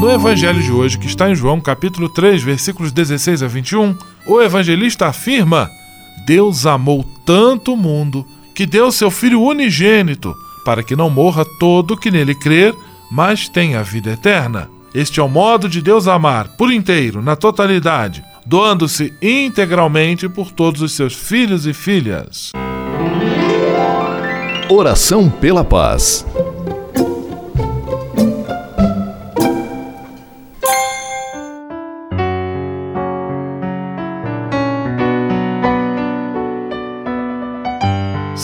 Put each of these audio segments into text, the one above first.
No Evangelho de hoje, que está em João capítulo 3, versículos 16 a 21, o evangelista afirma: Deus amou tanto o mundo que deu seu Filho unigênito, para que não morra todo que nele crer, mas tenha vida eterna. Este é o modo de Deus amar, por inteiro, na totalidade, doando-se integralmente por todos os seus filhos e filhas. Oração pela paz.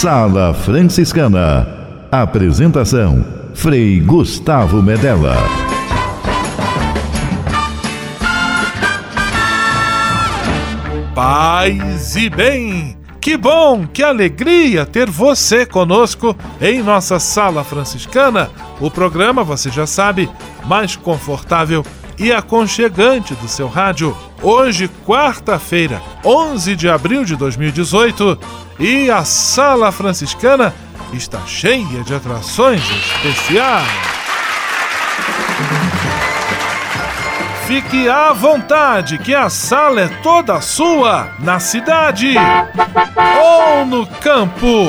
Sala Franciscana. Apresentação: Frei Gustavo Medella. Paz e bem! Que bom, que alegria ter você conosco em nossa Sala Franciscana, o programa, você já sabe, mais confortável e aconchegante do seu rádio. Hoje, quarta-feira, 11 de abril de 2018, e a Sala Franciscana está cheia de atrações especiais. Fique à vontade, que a sala é toda sua, na cidade ou no campo.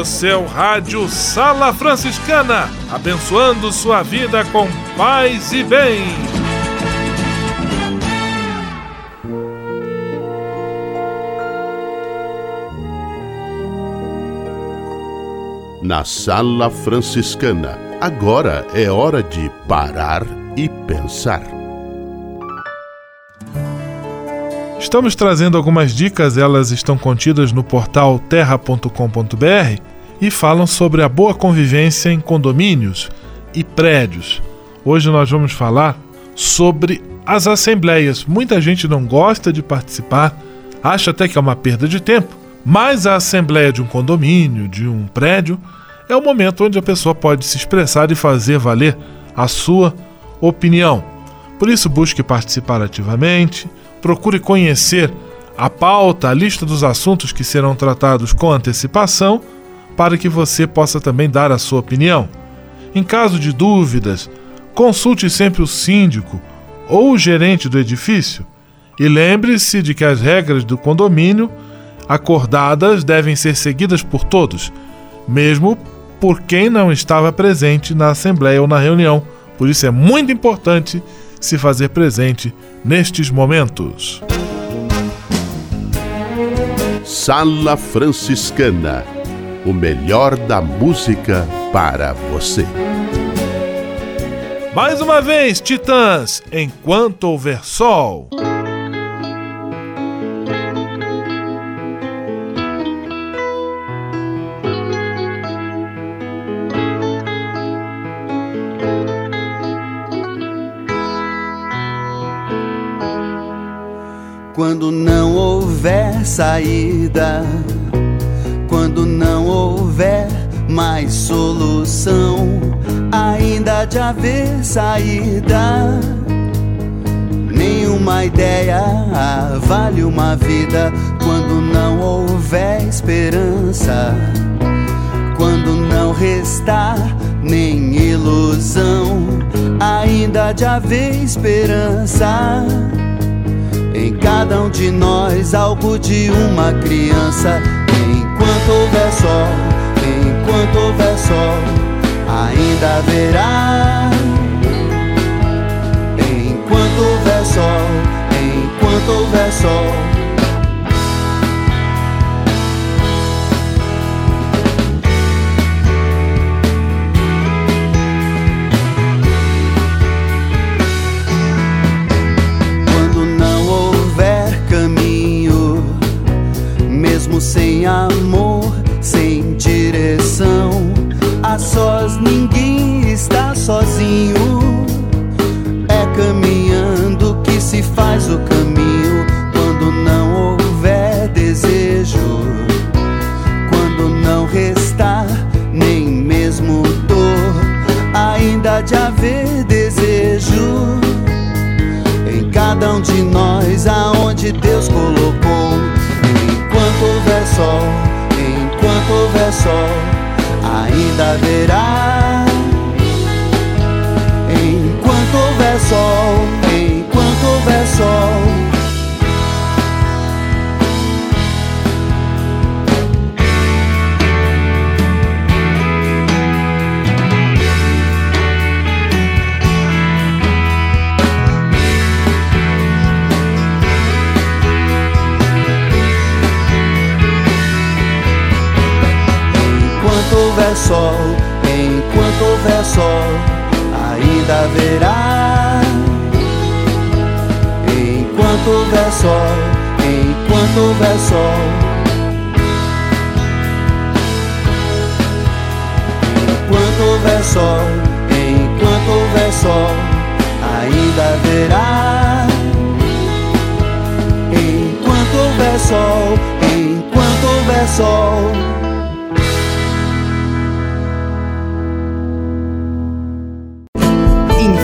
O seu rádio Sala Franciscana, abençoando sua vida com paz e bem. Na Sala Franciscana, agora é hora de parar e pensar. Estamos trazendo algumas dicas, elas estão contidas no portal terra.com.br e falam sobre a boa convivência em condomínios e prédios. Hoje nós vamos falar sobre as assembleias. Muita gente não gosta de participar, acha até que é uma perda de tempo, mas a assembleia de um condomínio, de um prédio, é o momento onde a pessoa pode se expressar e fazer valer a sua opinião. Por isso, busque participar ativamente, procure conhecer a pauta, a lista dos assuntos que serão tratados com antecipação, para que você possa também dar a sua opinião. Em caso de dúvidas, consulte sempre o síndico ou o gerente do edifício e lembre-se de que as regras do condomínio acordadas devem ser seguidas por todos, mesmo por quem não estava presente na assembleia ou na reunião. Por isso é muito importante se fazer presente nestes momentos. Sala Franciscana o melhor da música para você. Mais uma vez, Titãs, enquanto houver sol. Quando não houver saída, quando não houver mais solução, ainda de haver saída. Nenhuma ideia vale uma vida quando não houver esperança, quando não restar nem ilusão, ainda de haver esperança. Em cada um de nós, algo de uma criança. Enquanto houver sol, enquanto houver sol, ainda haverá. Enquanto houver sol, enquanto houver sol. Houver sol, enquanto houver sol, ainda haverá. Enquanto houver sol, enquanto houver sol. Enquanto houver sol, enquanto houver sol, ainda haverá. Enquanto houver sol, enquanto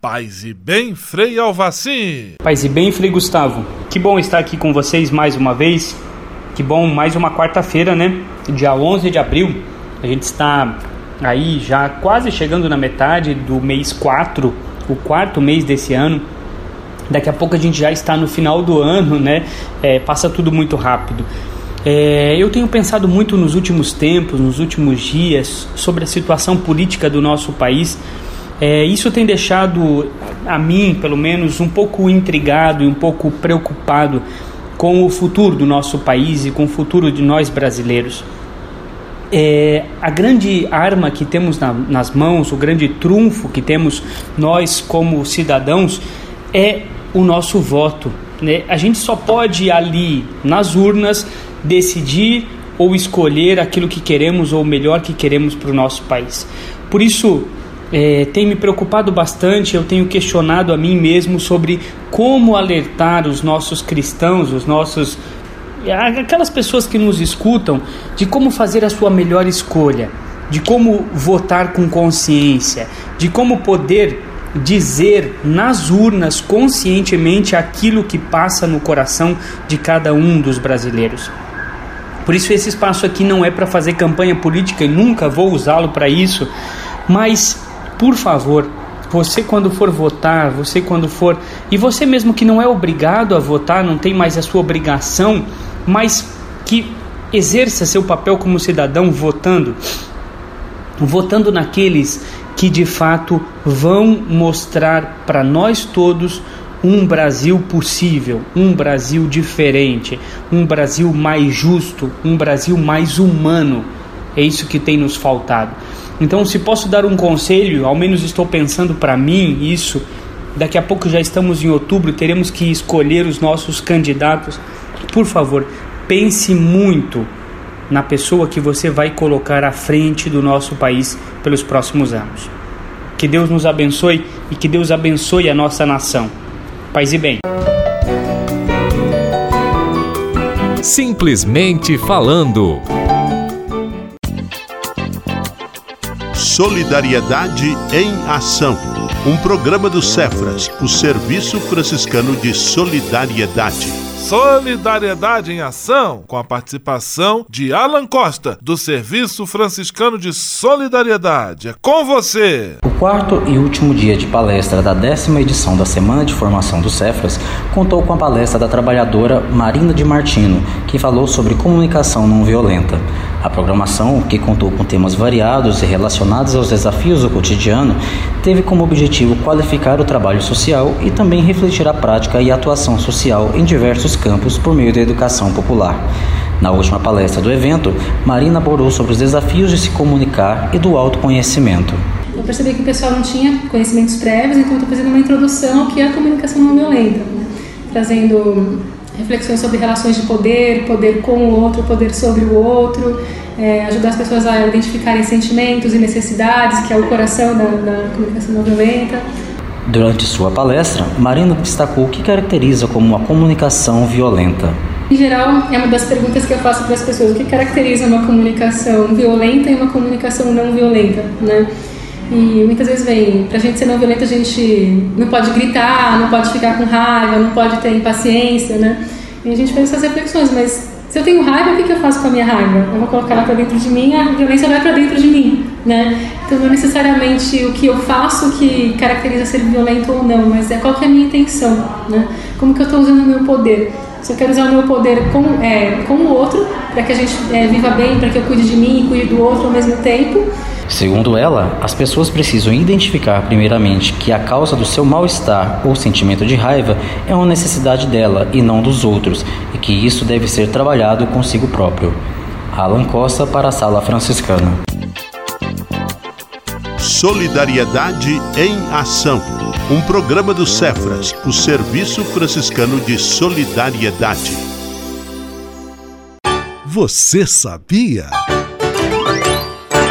Paz e bem, Frei Alvaci. Paz e bem, Frei Gustavo. Que bom estar aqui com vocês mais uma vez. Que bom, mais uma quarta-feira, né? Dia 11 de abril. A gente está aí já quase chegando na metade do mês 4, o quarto mês desse ano. Daqui a pouco a gente já está no final do ano, né? É, passa tudo muito rápido. É, eu tenho pensado muito nos últimos tempos, nos últimos dias, sobre a situação política do nosso país é, isso tem deixado a mim, pelo menos, um pouco intrigado e um pouco preocupado com o futuro do nosso país e com o futuro de nós brasileiros. É, a grande arma que temos na, nas mãos, o grande trunfo que temos nós como cidadãos é o nosso voto. Né? A gente só pode ali nas urnas decidir ou escolher aquilo que queremos ou o melhor que queremos para o nosso país. Por isso, é, tem me preocupado bastante, eu tenho questionado a mim mesmo sobre como alertar os nossos cristãos, os nossos aquelas pessoas que nos escutam, de como fazer a sua melhor escolha, de como votar com consciência, de como poder dizer nas urnas conscientemente aquilo que passa no coração de cada um dos brasileiros. Por isso esse espaço aqui não é para fazer campanha política e nunca vou usá-lo para isso, mas por favor, você quando for votar, você quando for, e você mesmo que não é obrigado a votar, não tem mais a sua obrigação, mas que exerça seu papel como cidadão votando, votando naqueles que de fato vão mostrar para nós todos um Brasil possível, um Brasil diferente, um Brasil mais justo, um Brasil mais humano. É isso que tem nos faltado. Então, se posso dar um conselho, ao menos estou pensando para mim isso. Daqui a pouco já estamos em outubro, teremos que escolher os nossos candidatos. Por favor, pense muito na pessoa que você vai colocar à frente do nosso país pelos próximos anos. Que Deus nos abençoe e que Deus abençoe a nossa nação. Paz e bem. Simplesmente falando. Solidariedade em Ação. Um programa do Cefras, o Serviço Franciscano de Solidariedade. Solidariedade em Ação, com a participação de Alan Costa, do Serviço Franciscano de Solidariedade. É com você! O quarto e último dia de palestra da décima edição da Semana de Formação do Cefras contou com a palestra da trabalhadora Marina de Martino, que falou sobre comunicação não violenta. A programação, que contou com temas variados e relacionados aos desafios do cotidiano, teve como objetivo qualificar o trabalho social e também refletir a prática e atuação social em diversos campos por meio da educação popular. Na última palestra do evento, Marina abordou sobre os desafios de se comunicar e do autoconhecimento. Eu percebi que o pessoal não tinha conhecimentos prévios, então estou fazendo uma introdução que é a comunicação não violenta, né? trazendo reflexões sobre relações de poder, poder com o outro, poder sobre o outro, é, ajudar as pessoas a identificarem sentimentos e necessidades, que é o coração da, da comunicação não violenta. Durante sua palestra, Marina destacou o que caracteriza como uma comunicação violenta. Em geral, é uma das perguntas que eu faço para as pessoas: o que caracteriza uma comunicação violenta e uma comunicação não violenta, né? E muitas vezes vem, pra gente ser não violenta, a gente não pode gritar, não pode ficar com raiva, não pode ter impaciência, né? E a gente faz essas reflexões, mas se eu tenho raiva, o que, que eu faço com a minha raiva? Eu vou colocar ela para dentro de mim, a violência vai para dentro de mim, né? Então não é necessariamente o que eu faço que caracteriza ser violento ou não, mas é qual que é a minha intenção, né? Como que eu estou usando o meu poder? Se eu quero usar o meu poder com, é, com o outro, para que a gente é, viva bem, para que eu cuide de mim e cuide do outro ao mesmo tempo, Segundo ela, as pessoas precisam identificar primeiramente que a causa do seu mal-estar ou sentimento de raiva é uma necessidade dela e não dos outros, e que isso deve ser trabalhado consigo próprio. Alan Costa para a Sala Franciscana. Solidariedade em Ação. Um programa do Cefras, o Serviço Franciscano de Solidariedade. Você sabia?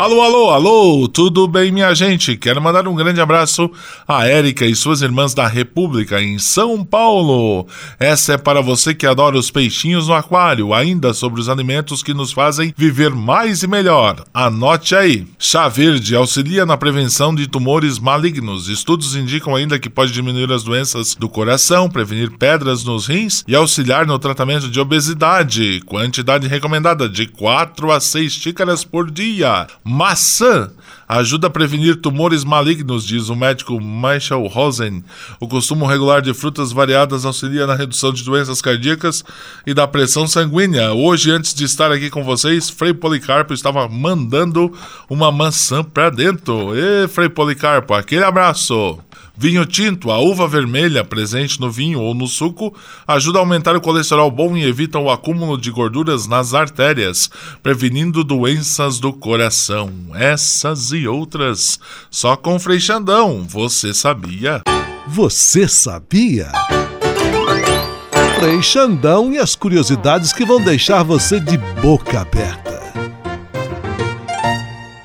Alô, alô, alô, tudo bem, minha gente? Quero mandar um grande abraço a Érica e suas irmãs da República em São Paulo. Essa é para você que adora os peixinhos no aquário, ainda sobre os alimentos que nos fazem viver mais e melhor. Anote aí. Chá verde auxilia na prevenção de tumores malignos. Estudos indicam ainda que pode diminuir as doenças do coração, prevenir pedras nos rins e auxiliar no tratamento de obesidade. Quantidade recomendada de 4 a 6 xícaras por dia. Maçã ajuda a prevenir tumores malignos, diz o médico Michael Rosen. O consumo regular de frutas variadas auxilia na redução de doenças cardíacas e da pressão sanguínea. Hoje, antes de estar aqui com vocês, Frei Policarpo estava mandando uma maçã para dentro. E Frei Policarpo, aquele abraço! Vinho tinto, a uva vermelha presente no vinho ou no suco, ajuda a aumentar o colesterol bom e evita o acúmulo de gorduras nas artérias, prevenindo doenças do coração. Essas e outras, só com Freixandão, você sabia? Você sabia? Freixandão e as curiosidades que vão deixar você de boca aberta.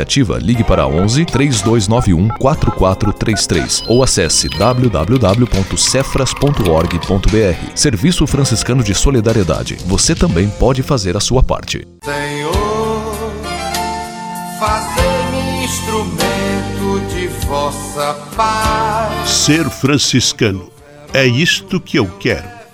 iniciativa, ligue para 11 3291 4433 ou acesse www.cefras.org.br. Serviço Franciscano de Solidariedade. Você também pode fazer a sua parte. Senhor, fazei-me instrumento de vossa paz. Ser franciscano é isto que eu quero.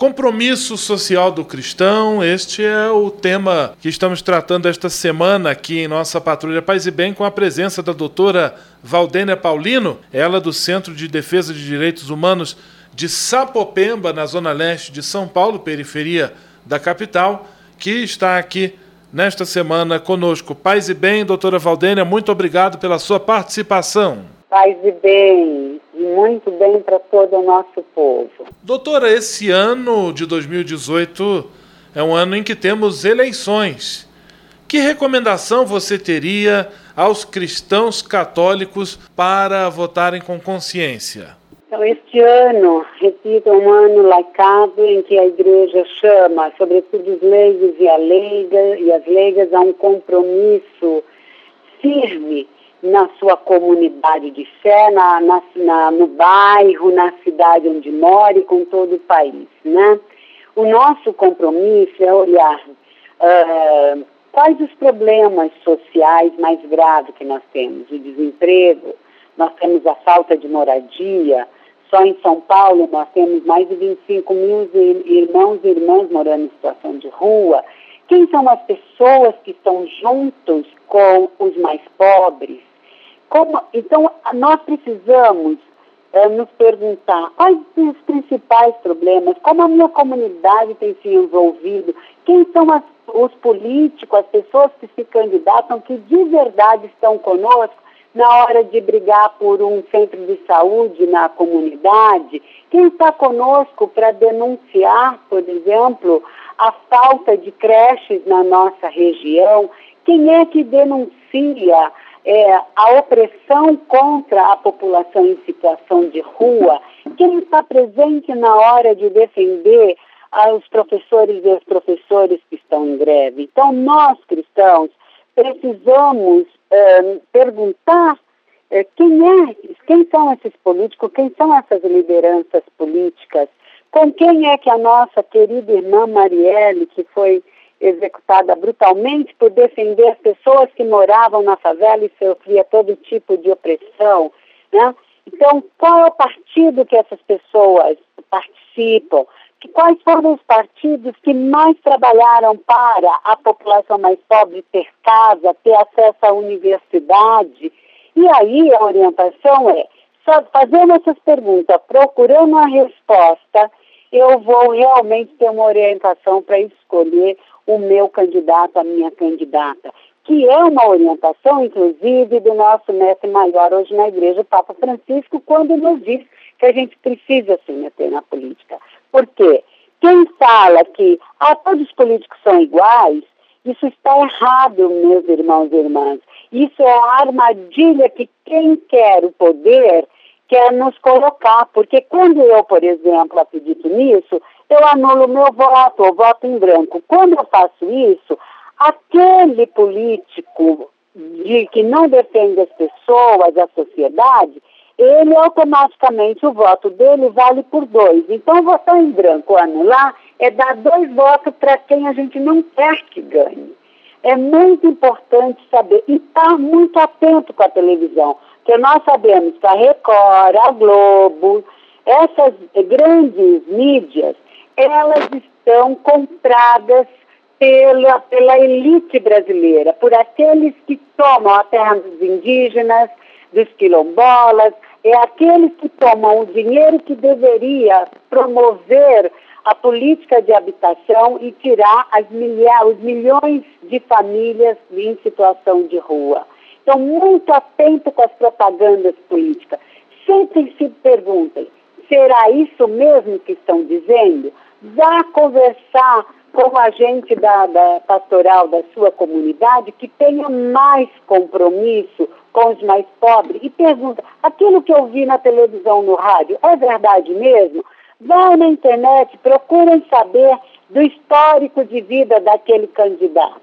Compromisso social do cristão, este é o tema que estamos tratando esta semana aqui em nossa Patrulha Paz e Bem, com a presença da doutora Valdênia Paulino, ela do Centro de Defesa de Direitos Humanos de Sapopemba, na zona leste de São Paulo, periferia da capital, que está aqui nesta semana conosco. Paz e Bem, doutora Valdênia, muito obrigado pela sua participação. Paz e bem, e muito bem para todo o nosso povo. Doutora, esse ano de 2018 é um ano em que temos eleições. Que recomendação você teria aos cristãos católicos para votarem com consciência? Então, este ano, repito, é um ano laicado em que a igreja chama, sobretudo os leigos e, a leiga, e as leigas, a um compromisso firme na sua comunidade de fé, na, na, na, no bairro, na cidade onde mora e com todo o país. Né? O nosso compromisso é olhar uh, quais os problemas sociais mais graves que nós temos. O desemprego, nós temos a falta de moradia. Só em São Paulo nós temos mais de 25 mil irmãos e irmãs morando em situação de rua. Quem são as pessoas que estão juntos com os mais pobres? Como, então, nós precisamos é, nos perguntar quais os principais problemas, como a minha comunidade tem se envolvido, quem são as, os políticos, as pessoas que se candidatam, que de verdade estão conosco na hora de brigar por um centro de saúde na comunidade, quem está conosco para denunciar, por exemplo, a falta de creches na nossa região, quem é que denuncia é, a opressão contra a população em situação de rua, quem está presente na hora de defender os professores e as professores que estão em greve. Então, nós cristãos precisamos é, perguntar é, quem é, quem são esses políticos, quem são essas lideranças políticas, com quem é que a nossa querida irmã Marielle, que foi executada brutalmente por defender as pessoas que moravam na favela e sofria todo tipo de opressão, né? Então, qual é o partido que essas pessoas participam? Que, quais foram os partidos que mais trabalharam para a população mais pobre ter casa, ter acesso à universidade? E aí a orientação é, só fazendo essas perguntas, procurando a resposta, eu vou realmente ter uma orientação para escolher o meu candidato, a minha candidata, que é uma orientação, inclusive, do nosso mestre maior hoje na igreja, o Papa Francisco, quando nos diz que a gente precisa se meter na política. Por quê? Quem fala que ah, todos os políticos são iguais, isso está errado, meus irmãos e irmãs. Isso é a armadilha que quem quer o poder quer nos colocar, porque quando eu, por exemplo, acredito nisso, eu anulo meu voto, eu voto em branco. Quando eu faço isso, aquele político de, que não defende as pessoas, a sociedade, ele automaticamente, o voto dele vale por dois. Então, votar em branco, anular, é dar dois votos para quem a gente não quer que ganhe. É muito importante saber e estar tá muito atento com a televisão. Porque nós sabemos que a Record, a Globo, essas grandes mídias, elas estão compradas pela, pela elite brasileira, por aqueles que tomam a terra dos indígenas, dos quilombolas, é aqueles que tomam o dinheiro que deveria promover a política de habitação e tirar milha os milhões de famílias em situação de rua. Então, muito atento com as propagandas políticas. Sempre se perguntem, será isso mesmo que estão dizendo? Vá conversar com o agente da, da pastoral da sua comunidade que tenha mais compromisso com os mais pobres e pergunta: aquilo que eu vi na televisão, no rádio, é verdade mesmo? Vá na internet, procurem saber do histórico de vida daquele candidato.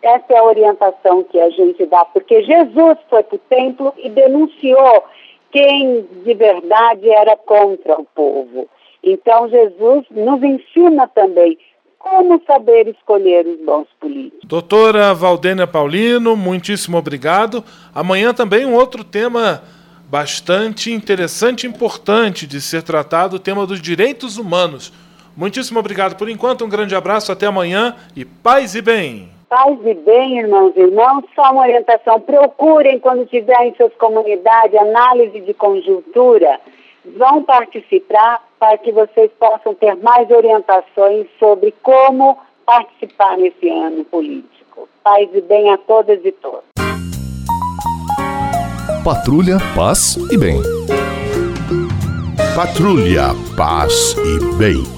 Essa é a orientação que a gente dá, porque Jesus foi para o templo e denunciou quem de verdade era contra o povo. Então, Jesus nos ensina também como saber escolher os bons políticos. Doutora Valdênia Paulino, muitíssimo obrigado. Amanhã também um outro tema bastante interessante e importante de ser tratado, o tema dos direitos humanos. Muitíssimo obrigado por enquanto, um grande abraço, até amanhã e paz e bem. Paz e bem, irmãos e irmãos, só uma orientação. Procurem, quando tiverem em suas comunidades, análise de conjuntura. Vão participar para que vocês possam ter mais orientações sobre como participar nesse ano político. Paz e bem a todas e todos. Patrulha, paz e bem. Patrulha, paz e bem.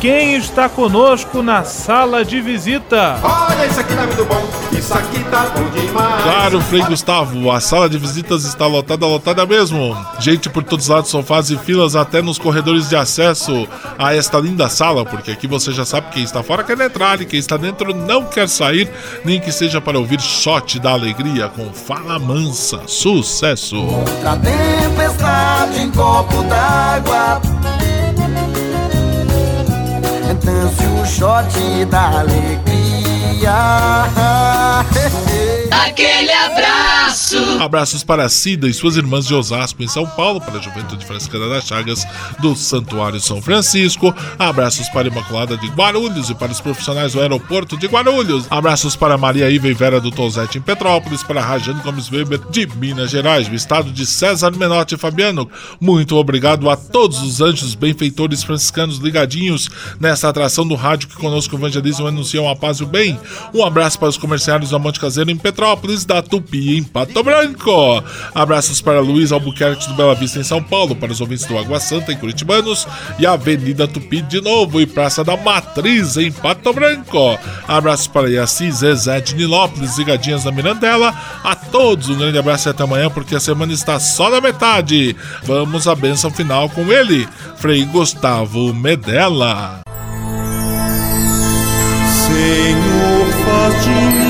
quem está conosco na sala de visita? Olha, isso aqui tá muito bom, isso aqui tá bom demais. Claro, Frei Gustavo, a sala de visitas está lotada, lotada mesmo. Gente por todos os lados, sofás e filas, até nos corredores de acesso a esta linda sala, porque aqui você já sabe quem está fora quer entrar e quem está dentro não quer sair, nem que seja para ouvir shot da alegria com Fala Mansa. Sucesso! Outra tempestade em copo d'água Dance o shot da alegria Aquele abraço! Abraços para Cida e suas irmãs de Osasco, em São Paulo, para a Juventude Franciscana das Chagas do Santuário São Francisco. Abraços para a Imaculada de Guarulhos e para os profissionais do aeroporto de Guarulhos. Abraços para Maria Iva e Vera do Tozete em Petrópolis, para Rajane Gomes Weber de Minas Gerais, do estado de César Menotti Fabiano. Muito obrigado a todos os anjos benfeitores franciscanos ligadinhos nessa atração do rádio que conosco evangelizam e anunciam a paz e o bem. Um abraço para os comerciários da Monte Caseiro em Petrópolis, da Tupi em Pato Branco. Abraços para Luiz Albuquerque do Bela Vista em São Paulo, para os ouvintes do Água Santa em Curitibanos e Avenida Tupi de novo e Praça da Matriz em Pato Branco. Abraços para Yaci, Zezé de Nilópolis e Gadinhas da Mirandela. A todos um grande abraço e até amanhã, porque a semana está só na metade. Vamos à bênção final com ele, Frei Gustavo Medella. Senhor, faz de mim